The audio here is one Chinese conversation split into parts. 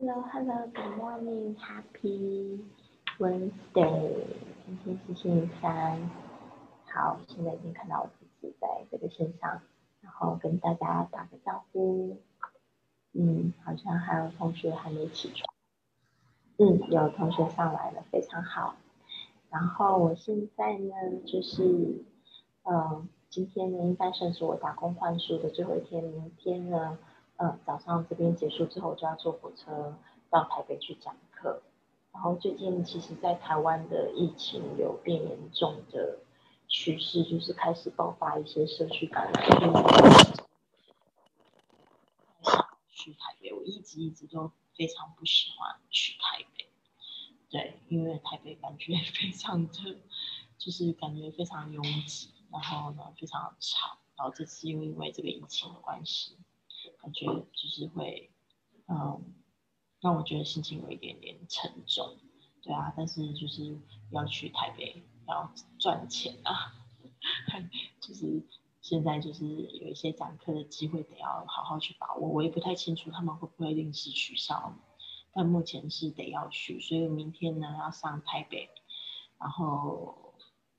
Hello, hello, good morning, happy Wednesday. 今天是星期三。好，现在已经看到我自己在这个线上，然后跟大家打个招呼。嗯，好像还有同学还没起床。嗯，有同学上来了，非常好。然后我现在呢，就是，嗯，今天呢应该算是我打工换书的最后一天，明天呢。嗯，早上这边结束之后，就要坐火车到台北去讲课。然后最近其实，在台湾的疫情有变严重的趋势，就是开始爆发一些社区感染。去台北，我一直一直都非常不喜欢去台北。对，因为台北感觉 非常的，就是感觉非常拥挤，然后呢非常吵。然后这次又因为这个疫情的关系。感觉就是会，嗯，让我觉得心情有一点点沉重，对啊，但是就是要去台北要赚钱啊，就是现在就是有一些讲课的机会得要好好去把握，我也不太清楚他们会不会临时取消，但目前是得要去，所以明天呢要上台北，然后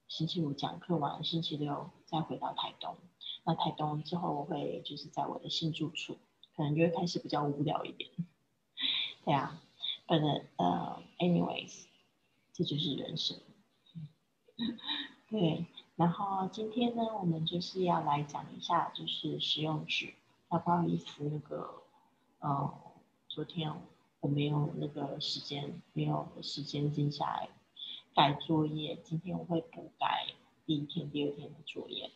星期五讲课完，星期六再回到台东。那台东之后，我会就是在我的新住处，可能就会开始比较无聊一点。对啊，But 呃，anyways，这就是人生。对，然后今天呢，我们就是要来讲一下就是实用句。那不好意思，那个呃，昨天我没有那个时间，没有时间静下来改作业。今天我会补改第一天、第二天的作业。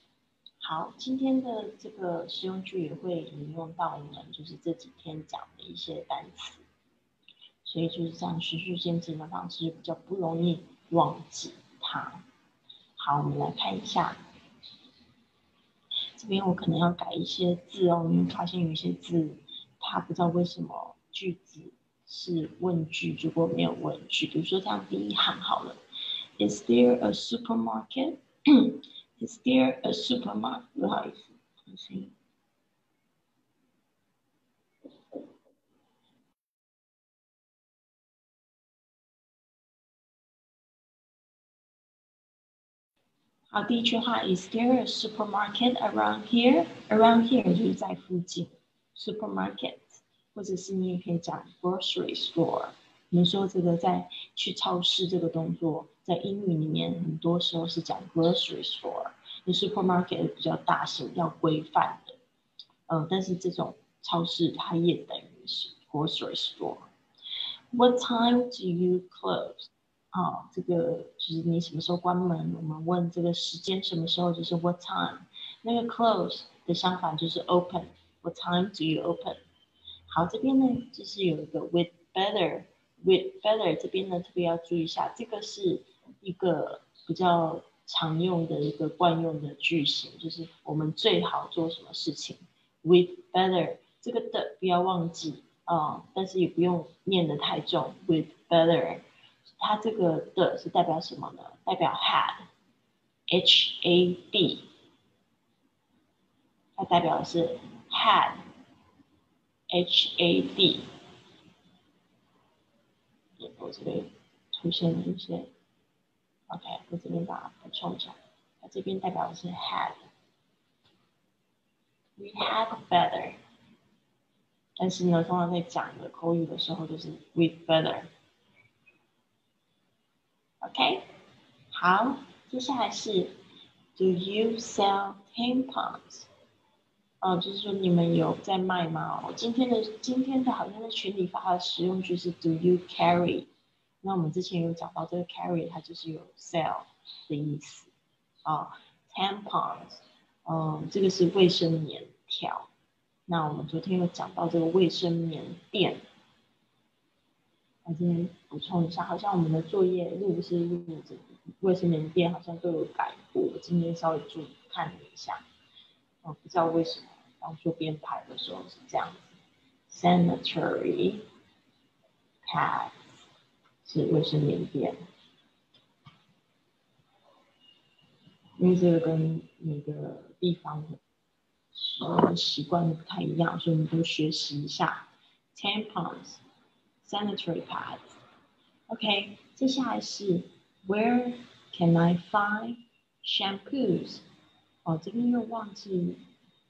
好，今天的这个实用句也会引用到我们就是这几天讲的一些单词，所以就是这样循序渐进的方式比较不容易忘记它。好，我们来看一下，这边我可能要改一些字哦，因为发现有一些字它不知道为什么句子是问句，如果没有问句。比如说这样第一行好了，Is there a supermarket？supermarket？Is there a supermarket? 不好意思，重新。好，第一句话，Is there a supermarket around here? Around here 就是在附近，supermarket，或者是你也可以讲 grocery store。 你说这个在去超市这个动作，在英语里面很多时候是讲 grocery store，那 supermarket 比较大型、要规范的。嗯，但是这种超市它也等于是 grocery store。What time do you close？啊，这个就是你什么时候关门？我们问这个时间什么时候就是 what time。那个 close 的相反就是 open。What time do you open？好，这边呢就是有一个 with better。With better 这边呢，特别要注意一下，这个是一个比较常用的一个惯用的句型，就是我们最好做什么事情。with better 这个的不要忘记啊，但是也不用念得太重。with better 它这个的是代表什么呢？代表 had，h a d，它代表的是 had，h a d。我这边出现了一些，OK，我这边把它补充一下，它这边代表的是 had，we had better，但是呢，通常在讲的口语的时候就是 with better，OK，好，接下来是 Do you sell tampons？哦，就是说你们有在卖吗？哦，今天的今天的好像在群里发的实用句是 Do you carry？那我们之前有讲到这个 carry，它就是有 sell 的意思啊。tampons，嗯，这个是卫生棉条。那我们昨天有讲到这个卫生棉垫，我今天补充一下，好像我们的作业录是录这卫生棉垫，好像都有改过。我今天稍微注意看了一下，哦，不知道为什么。当初编排的时候是这样子，sanitary pad 是卫生棉垫，因为这个跟每个地方的使用习惯不太一样，所以我们都学习一下。tampons sanitary pads。OK，接下来是 Where can I find shampoos？哦，这边又忘记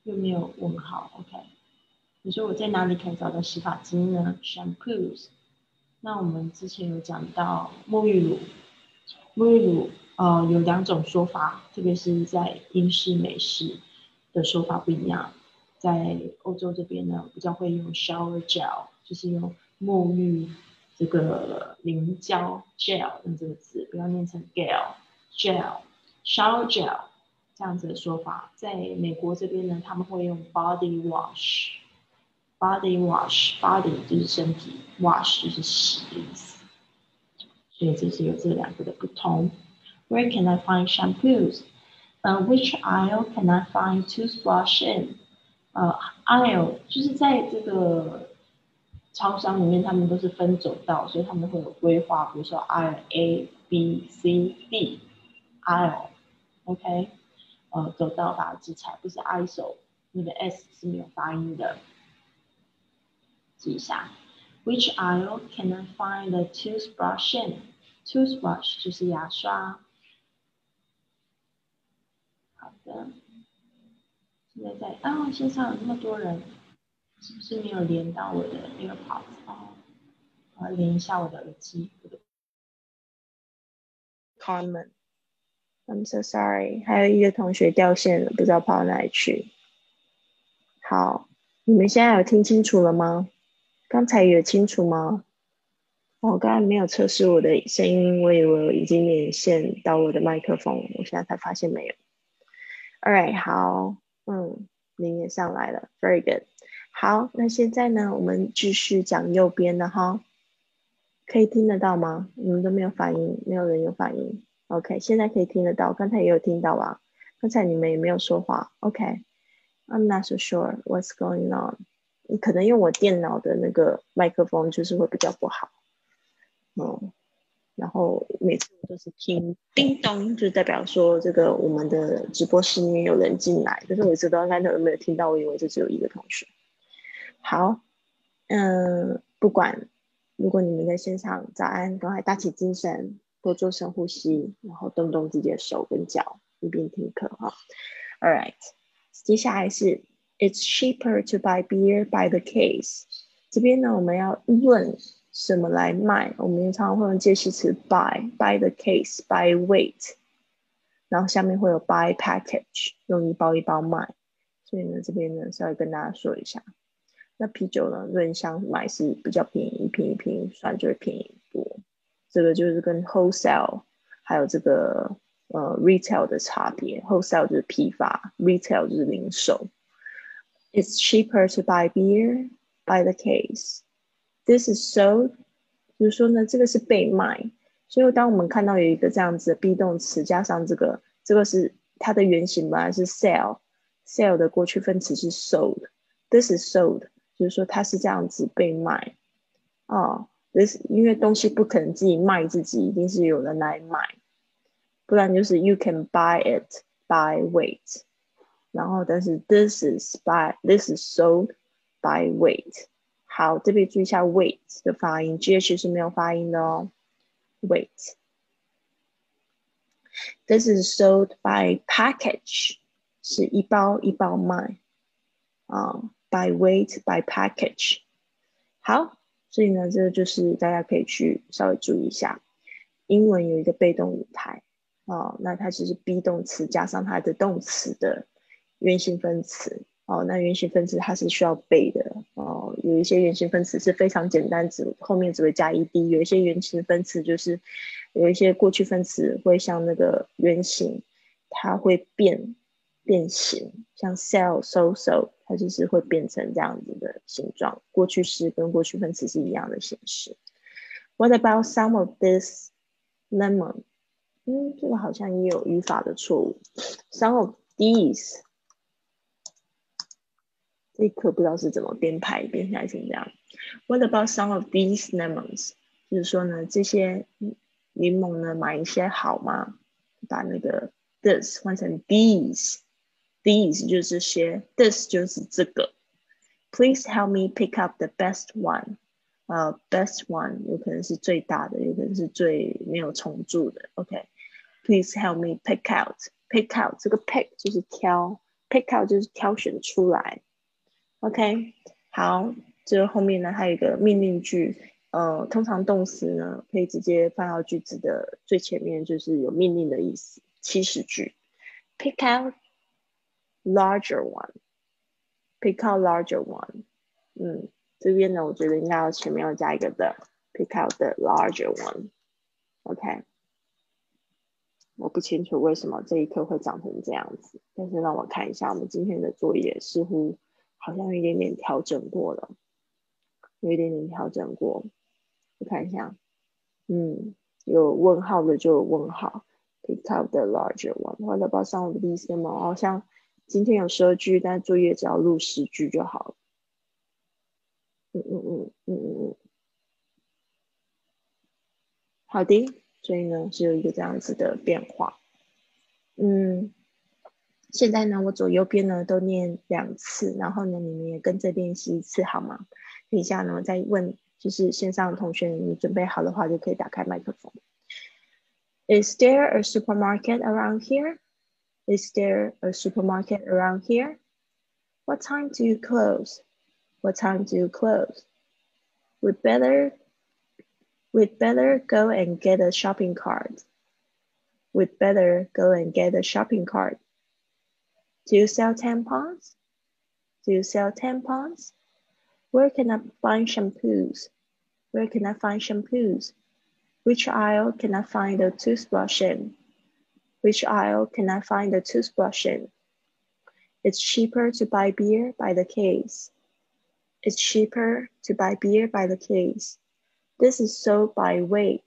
又没有问号。OK，你说我在哪里可以找到洗发精呢？Shampoos。那我们之前有讲到沐浴乳，沐浴乳呃有两种说法，特别是在英式、美式的说法不一样。在欧洲这边呢，比较会用 shower gel，就是用沐浴这个凝胶 gel 用这个字，不要念成 gel gel shower gel 这样子的说法。在美国这边呢，他们会用 body wash。Body wash, body 就是身体，wash 就是洗的意思，所以这是有这两个的不同。Where can I find shampoos? 呃，Which aisle can I find toothbrush in? 呃，aisle 就是在这个超商里面，他们都是分走道，所以他们会有规划，比如说 aisle A, B, C, D, aisle，OK，呃，走道把它记起来，不是 aisle，那个 S 是没有发音的。记一下，Which aisle can I find the toothbrush in？Toothbrush 就是牙刷。好的，现在在啊，线上有那么多人，是不是没有连到我的 AirPods 啊？我要连一下我的耳机。Carmen，I'm so sorry，还有一个同学掉线了，不知道跑到哪里去。好，你们现在有听清楚了吗？刚才有清楚吗？我刚才没有测试我的声音，我以为我已经连线到我的麦克风，我现在才发现没有。All right，好，嗯，您也上来了，Very good。好，那现在呢，我们继续讲右边的哈，可以听得到吗？你们都没有反应，没有人有反应。OK，现在可以听得到，刚才也有听到啊。刚才你们也没有说话。OK，I'm not so sure what's going on。你可能用我电脑的那个麦克风，就是会比较不好，嗯，然后每次我都是听叮咚，就代表说这个我们的直播室里面有人进来，可是我一直都在那有没有听到，我以为就只有一个同学。好，嗯，不管，如果你们在线上，早安，赶快打起精神，多做深呼吸，然后动动自己的手跟脚，一边听课哈。All right，接下来是。It's cheaper to buy beer by the case。这边呢，我们要论什么来卖？我们常常会用介词 by，by the case，by weight，然后下面会有 by package，用一包一包卖。所以呢，这边呢稍微跟大家说一下。那啤酒呢，论箱买是比较便宜，一瓶一瓶算就会便宜多。这个就是跟 wholesale 还有这个呃 retail 的差别。wholesale 就是批发，retail 就是零售。It's cheaper to buy beer by the case. This is sold，就是说呢，这个是被卖。所以当我们看到有一个这样子的 be 动词加上这个，这个是它的原型本来是 sell，sell 的过去分词是 sold。This is sold，就是说它是这样子被卖。哦，this 因为东西不可能自己卖自己，一定是有人来买，不然就是 you can buy it by weight。 然后，但是 this is by this is sold by weight。好，这边注意一下 weight 的发音，G H 是没有发音的哦。weight。This is sold by package，是一包一包卖啊。By weight by package。好，所以呢，这个就是大家可以去稍微注意一下。英文有一个被动语态哦，那它只是 be 动词加上它的动词的。原形分词哦，那原形分词它是需要背的哦。有一些原形分词是非常简单，只后面只会加 ed。有一些原形分词就是有一些过去分词会像那个原形，它会变变形，像 sell、so、so，它就是会变成这样子的形状。过去式跟过去分词是一样的形式。What about some of this lemon？嗯，这个好像也有语法的错误。Some of these。这一课不知道是怎么编排编下来成这样。What about some of these lemons？就是说呢，这些柠檬呢，买一些好吗？把那个 this 换成 these，these 就是这些，this 就是这个。Please help me pick up the best one。呃，best one 有可能是最大的，有可能是最没有重蛀的。OK，please help me pick out。pick out 这个 pick 就是挑，pick out 就是挑选出来。OK，好，这后面呢还有一个命令句，呃，通常动词呢可以直接放到句子的最前面，就是有命令的意思。祈使句，pick out larger one，pick out larger one。嗯，这边呢，我觉得应该要前面要加一个的，pick out the larger one。OK。我不清楚为什么这一课会长成这样子，但是让我看一下我们今天的作业，似乎好像有一点点调整过了，有一点点调整过。我看一下，嗯，有问号的就有问号，pick out the larger one。What about some of these 吗？好像今天有十二句，但作业只要录十句就好了。嗯嗯嗯嗯嗯嗯，好的。所以呢，是有一个这样子的变化。嗯，现在呢，我左右边呢都念两次，然后呢，你们也跟着练习一次，好吗？等一下呢，我再问，就是线上的同学，你准备好的话，就可以打开麦克风。Is there a supermarket around here? Is there a supermarket around here? What time do you close? What time do you close? We better We'd better go and get a shopping cart. We'd better go and get a shopping cart. Do you sell tampons? Do you sell tampons? Where can I find shampoos? Where can I find shampoos? Which aisle can I find the toothbrush in? Which aisle can I find the toothbrush in? It's cheaper to buy beer by the case. It's cheaper to buy beer by the case. This is sold by weight.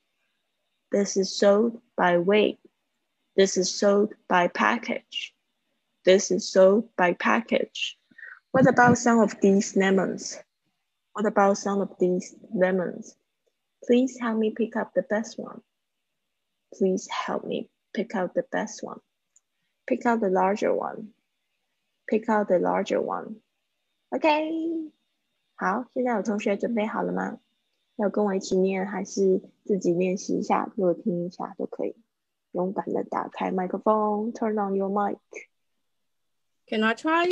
This is sold by weight. This is sold by package. This is sold by package. What about some of these lemons? What about some of these lemons? Please help me pick up the best one. Please help me pick out the best one. Pick out the larger one. Pick out the larger one. OK，好，现在有同学准备好了吗？要跟我一起念，还是自己练习一下，给我听一下都可以。勇敢的打开麦克风，Turn on your mic. Can I try?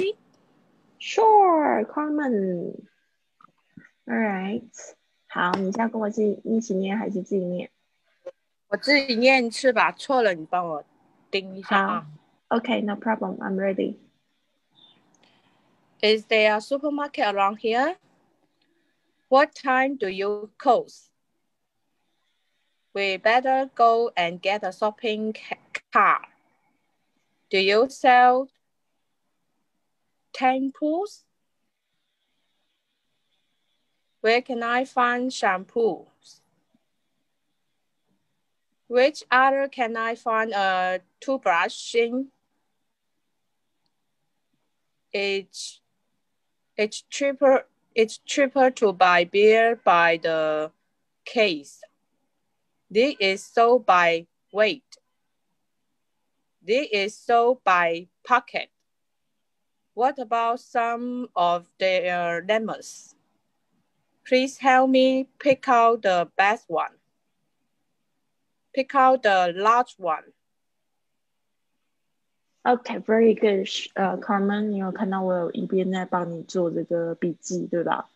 Sure, Carmen. All right. 好，你现在跟我自己一起念，还是自己念？我自己念一次吧，错了你帮我盯一下啊。Okay, no problem. I'm ready. Is there a supermarket around here? What time do you close? We better go and get a shopping cart. Do you sell tampons? Where can I find shampoos? Which other can I find uh, a toothbrush in? It's, it's cheaper it's cheaper to buy beer by the case. This is sold by weight. This is sold by pocket. What about some of their lemons? Please help me pick out the best one. Pick out the large one. Okay, very good. 呃，Carmen，你有看到我有一边在帮你做这个笔记，对吧？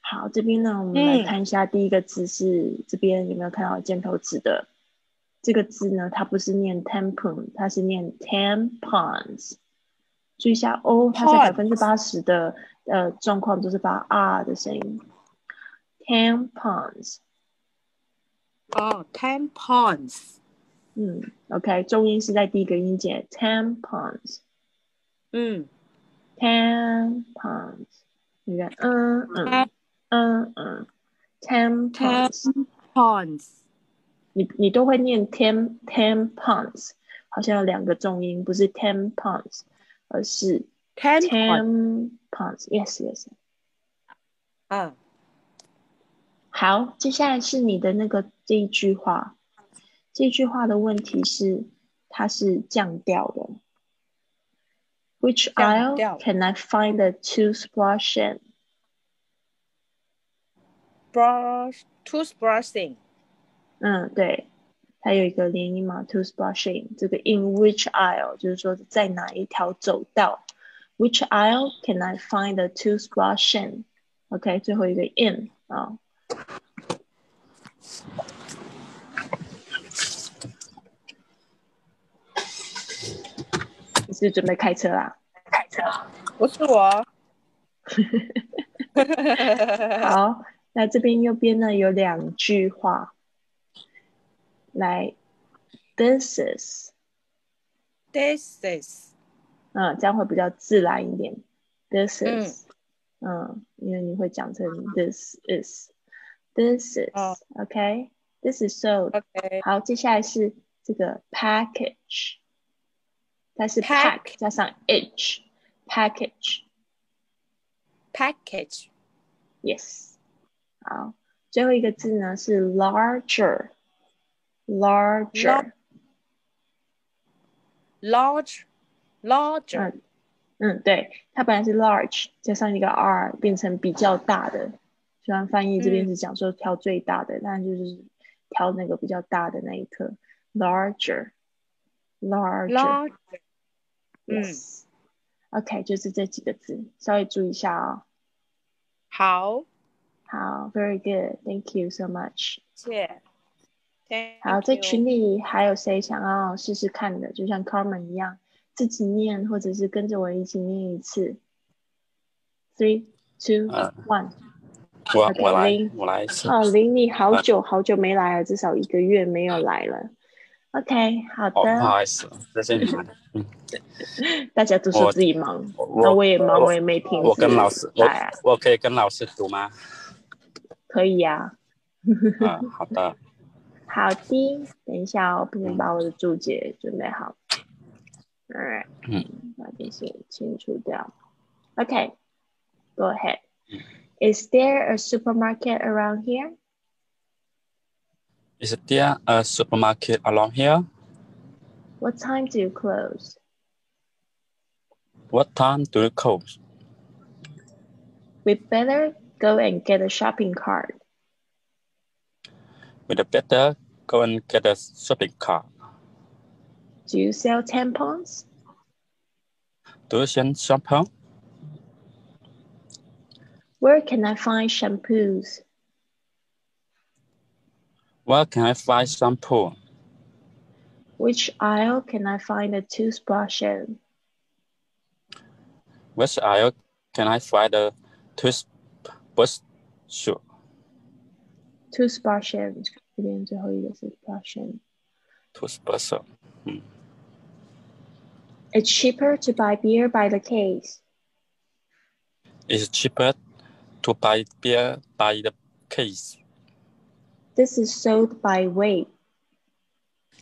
好，这边呢，我们来看一下第一个字是这边有没有看到箭头指的这个字呢？它不是念 tampon，它是念 tampons。 注意一下 O，，它在百分之八十的呃状况都是发 r 的声音。tampons。哦，tampons。嗯，OK，重音是在第一个音节，tampons。嗯，tampons，你看，嗯嗯嗯嗯，tampons，你你都会念 tam tampons，好像有两个重音，不是 tampons，而是 tampons，yes yes。嗯，好，接下来是你的那个这一句话。这句话的问题是，它是降调的。Which aisle can I find the toothbrush in? toothbrush toothbrushing 嗯，对， 它有一个连音嘛，toothbrushing。这个 in which aisle 就是说在哪一条走道，which aisle can I find the toothbrushing？OK，、最后一个 in 啊。你是准备开车啦？开车。不是我。好，那这边右边呢有两句话，来，this is， This is 嗯，这样会比较自然一点。This is，嗯因为你会讲成 this is，this is，OK，、哦 this is sold。 OK 好，接下来是这个 package，它是 pack Pack 加上 h，package。 package Yes，好，最后一个字呢是 Larger，larger，large larger 嗯嗯，对，它本来是 large 加上一个 r 变成比较大的，虽然翻译这边是讲说挑最大的，但就是挑那个比较大的那一颗 larger，larger，large 嗯 yes，OK，就是这几个字，稍微注意一下哦。好，好，very good，thank you so much。谢。好，在群里还有谁想要试试看的？就像 Carmen 一样，自己念，或者是跟着我一起念一次。Three, two, 嗯 one。我我来我来试。哦，林，你好久好久没来了，至少一个月没有来了。OK，好哦，不，好意思，谢谢你们。嗯，大家都说自己忙，那我也忙，我我也没停。我跟老师，我我可以跟老师读吗？可以呀、嗯，好的。好的，等一下哦，不能把我的注解准备好。Alright，嗯，把这些清除掉。OK，go、ahead. 嗯 Is there a supermarket around here? Is there a supermarket along here? What time do you close? What time do you close? We better go and get a shopping cart. We'd better go and get a shopping cart. Do you sell tampons? Do you sell shampoo? Where can I find shampoos? Where can I find shampoo? Which aisle can I find a toothbrush in? Which aisle can I find a toothbrush? Toothbrush in studenter höjde. It was It's cheaper to buy beer by the case. It's cheaper to buy beer by the case. This is sold by weight.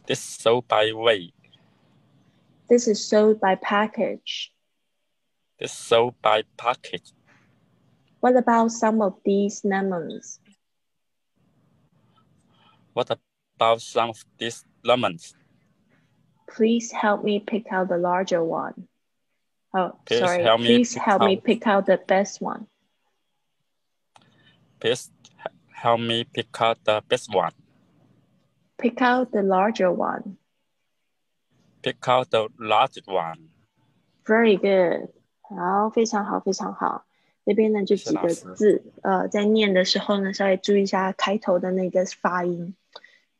This is sold by weight. This is sold by package. This is sold by package. What about some of these lemons? What about some of these lemons? Please help me pick out the larger one. Oh, Please sorry. help me Please pick help me out- pick out the best one. Please h- help me pick out the best one. Pick out the larger one. Pick out the large one. Very good. 好，非常好，非常好。 这边呢就几个字，呃，在念的时候呢，稍微注意一下开头的那个发音。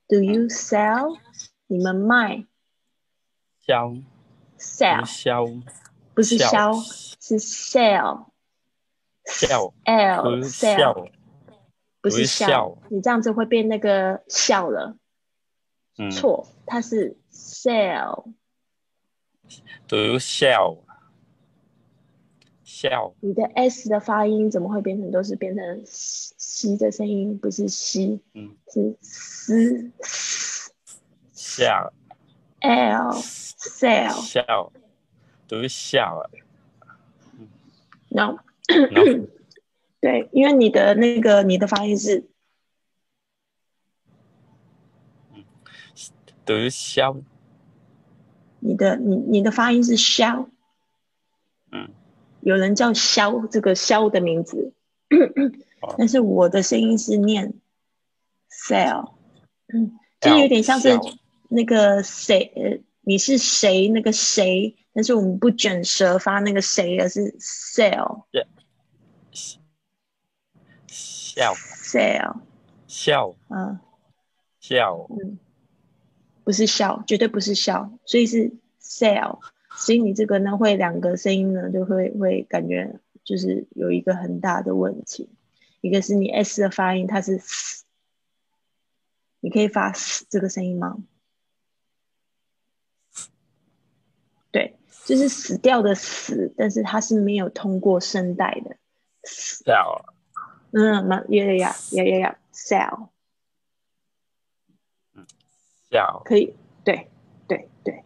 Do you sell？你们卖销？sell 销不是销销，是 sell。销 L sell，不是笑笑，你这样子会变那个笑了，嗯，错，它是 sell。Do you sell？笑。你的 s 的发音怎么会变成都是变成西的声音，不是西，嗯。是斯 s 笑。L sell。笑，Do you 笑？no，No，对，因为你的那个你的发音是 Do you 笑？你的你你的发音是肖，嗯，有人叫肖这个肖的名字，但是我的声音是念 sell，嗯，就是有点像是那个谁，呃，你是谁那个谁，但是我们不卷舌发那个谁，而是 sell 笑 sell，笑嗯。笑嗯，不是笑，绝对不是笑，所以是 sell，所以你这个呢会两个声音呢就会会感觉就是有一个很大的问题，一个是你 s 的发音它是你可以发 s 这个声音吗？对，就是死掉的死，但是它是没有通过声带的。笑嗯，蛮呀呀呀呀呀呀，cell。笑可以，对对对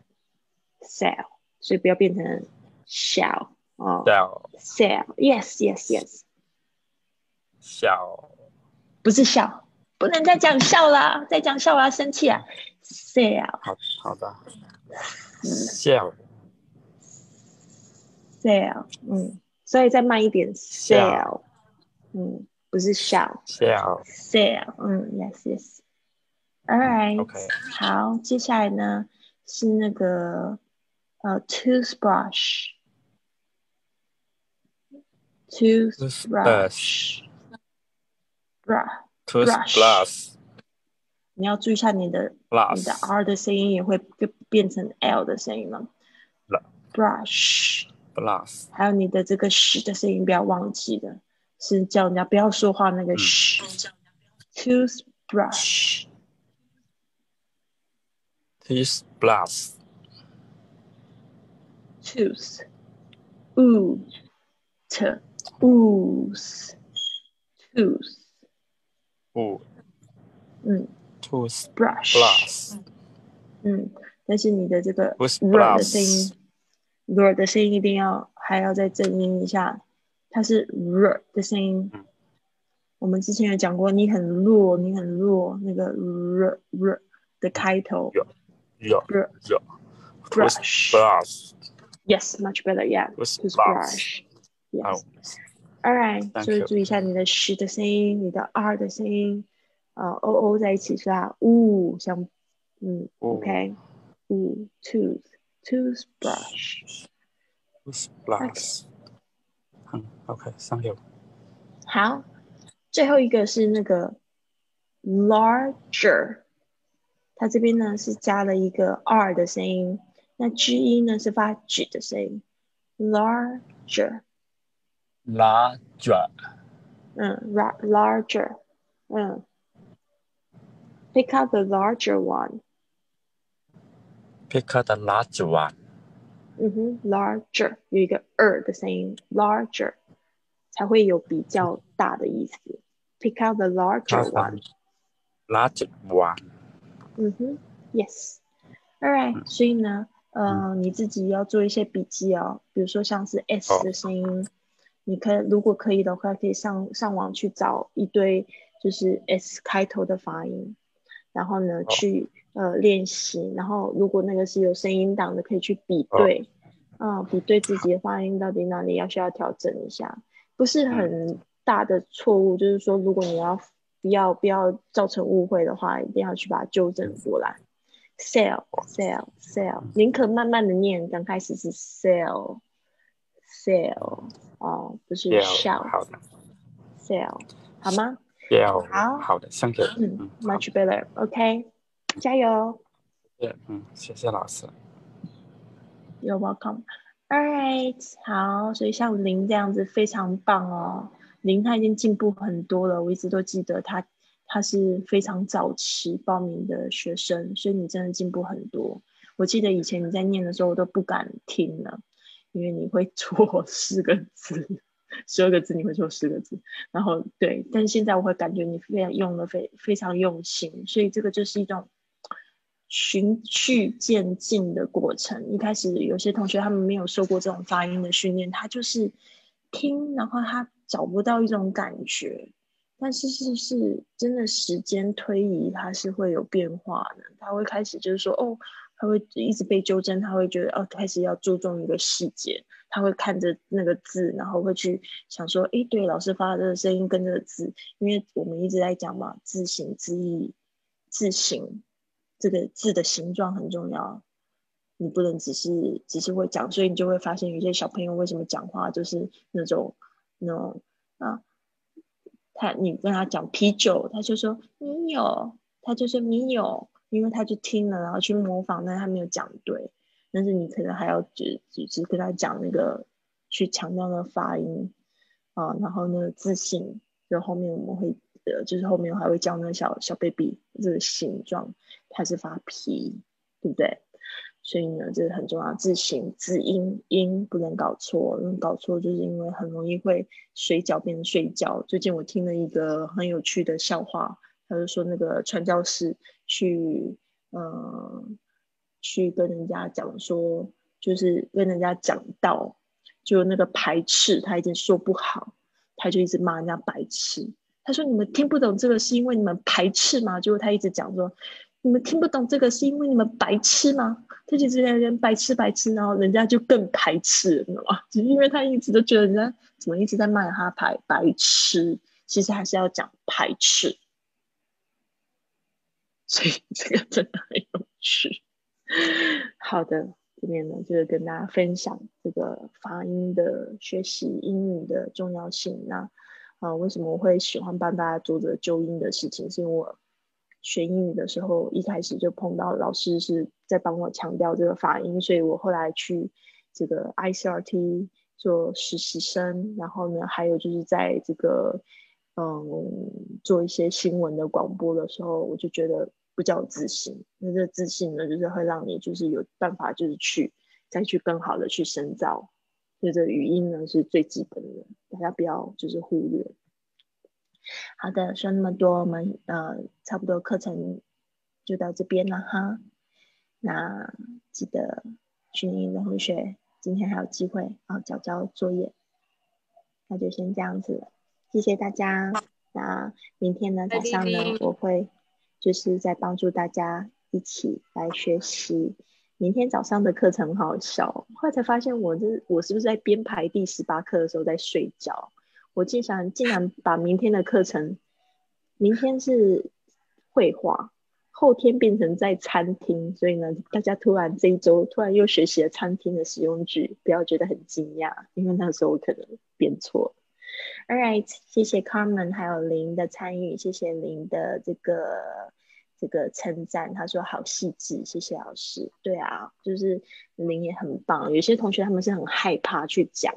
，cell，所以不要变成 shall 哦。笑，cell，yes yes yes，笑不是笑，不能再讲笑啦，再讲笑我要生气啊，cell 好好的。笑 cell，嗯，所以再慢一点 cell，嗯，不是笑。笑 sale，嗯，yes yes，all right，、OK 好，接下来呢是那个 呃 toothbrush，toothbrush，brush， toothbrush 你要注意一下你的你的 plus R 的声音也会变变成 L 的声音了 Bla- ，brush， plus 还有你的这个 sh 的声音不要忘记了，是叫人家不要说话那个嗯 sh，toothbrush。 toothbrush Tooth, oot, ooth, tooth，哦嗯 toothbrush，brush，嗯，但是你的这个 r 的声音，r 的声音一定要还要再正音一下，它是 r 的声音嗯。我们之前有讲过，你很弱，你很弱，那个 r r 的开头有有 r 有 brush toothbrush yes much better yeah toothbrush toothbrush 好 yes All right， Thank 所以 you 注意一下你的 sh 的声音，你的 r 的声音，呃，o o 在一起是吧？呜，像，嗯呜，OK，呜，tooth toothbrush， toothbrush 嗯 OK，thank you 好，最后一个是那个 larger，它这边呢是加了一个 r 的声音， 那 g 音呢是发 g 的声音，larger， larger 嗯，ra- larger，嗯，pick up the larger one。 pick up the large one 嗯哼，larger 有一个 er 的声音，larger 才会有比较大的意思。Pick out the larger one。 large one 嗯哼，yes。All right，所以呢， 呃，你自己要做一些笔记哦，比如说像是 s 的声音，你可以如果可以的话，可以上上网去找一堆就是 s 开头的发音，然后呢去呃练习，然后如果那个是有声音档的，可以去比好。对，啊、比对自己的发音到底哪里要需要调整一下，不是很大的错误，就是说如果你要不要不要造成误会的话，一定要去把它纠正过来。Sell sell sell，宁可慢慢的念，刚开始是 sell sell 哦，不是的 sell 好吗？，L 好好的，thank you 嗯嗯 much better，OK，、加油谢嗯谢谢老师 You're welcome. All right，好，所以像林这样子非常棒哦。林他已经进步很多了，我一直都记得他，他是非常早期报名的学生，所以你真的进步很多。我记得以前你在念的时候，我都不敢听了，因为你会 错四个字，十二个字你会错四个字，然后对，但现在我会感觉你非常用的非非常用心，所以这个就是一种循序渐进的过程。一开始有些同学他们没有受过这种发音的训练，他就是听，然后他找不到一种感觉。但是是是真的时间推移，它是会有变化的。他会开始就是说，哦，他会一直被纠正，他会觉得哦，开始要注重一个细节，他会看着那个字，然后会去想说，哎，对，老师发的这个声音跟这个字，因为我们一直在讲嘛，字形字义，字形这个字的形状很重要，你不能只是只是会讲，所以你就会发现有些小朋友为什么讲话就是那种那种啊。他，你跟他讲啤酒，他就说你有，他就说你有，因为他就听了，然后去模仿，但他没有讲对。但是你可能还要只只是跟他讲那个，去强调那个发音啊，然后那个自信，就后后面我们会呃，就是后面还会教那个小小 baby 这个形状，它是发 P，对不对？所以呢，这是很重要，字形、字音音不能搞错，因为搞错就是因为很容易会水饺变成睡觉。最近我听了一个很有趣的笑话，他就说那个传教士去，嗯，去跟人家讲说，就是跟人家讲道，就那个排斥他已经说不好，他就一直骂人家白痴。他说你们听不懂这个是因为你们排斥吗？结果他一直讲说。你们听不懂这个是因为你们白痴吗？他就直在人白痴白痴，然后人家就更排斥，你知道吗？只是因为他一直都觉得人家怎么一直在骂他排白痴，其实还是要讲排斥，所以这个真的很有趣。好的，这边呢就是跟大家分享这个发音的学习英语的重要性。那啊，为什么我会喜欢帮大家做这个纠音的事情？是因为我。学英语的时候，一开始就碰到老师是在帮我强调这个发音，所以我后来去这个 ICRT 做实习生，然后呢，还有就是在这个嗯做一些新闻的广播的时候，我就觉得不叫自信，那这自信呢，就是会让你就是有办法，就是去再去更好的去深造，所以这语音呢是最基本的，大家不要就是忽略。好的，说那么多，我们呃差不多课程就到这边了哈。那记得训练的同学今天还有机会啊交交作业，那就先这样子了，谢谢大家。那明天呢早上呢我会就是在帮助大家一起来学习。明天早上的课程很好笑，后来才发现我这我是不是在编排第十八课的时候在睡觉？我竟然竟然把明天的课程，明天是绘画，后天变成在餐厅，所以呢，大家突然这一周突然又学习了餐厅的使用句，不要觉得很惊讶，因为那时候我可能编错。All right，谢谢 Carmen 还有林的参与，谢谢林的这个这个称赞，他说好细致，谢谢老师。对啊，就是林也很棒，有些同学他们是很害怕去讲。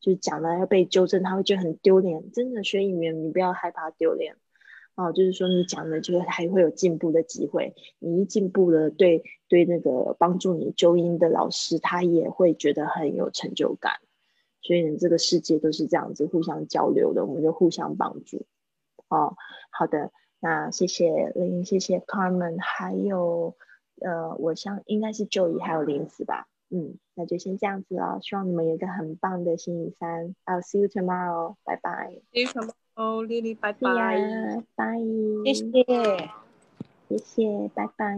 就是讲了要被纠正，他会觉得很丢脸。真的学语言，你不要害怕丢脸哦。就是说你讲的，就是还会有进步的机会。你一进步了，对对，那个帮助你纠音的老师，他也会觉得很有成就感。所以这个世界都是这样子互相交流的，我们就互相帮助。哦，好的，那谢谢林，谢谢 Carmen，还有呃，我想应该是 Joey 还有林子吧。嗯，那就先这样子了。希望你们有一个很棒的星期三。I'll see you tomorrow. 拜拜。See you tomorrow, Lily. 拜拜。拜。谢谢。谢谢，拜拜。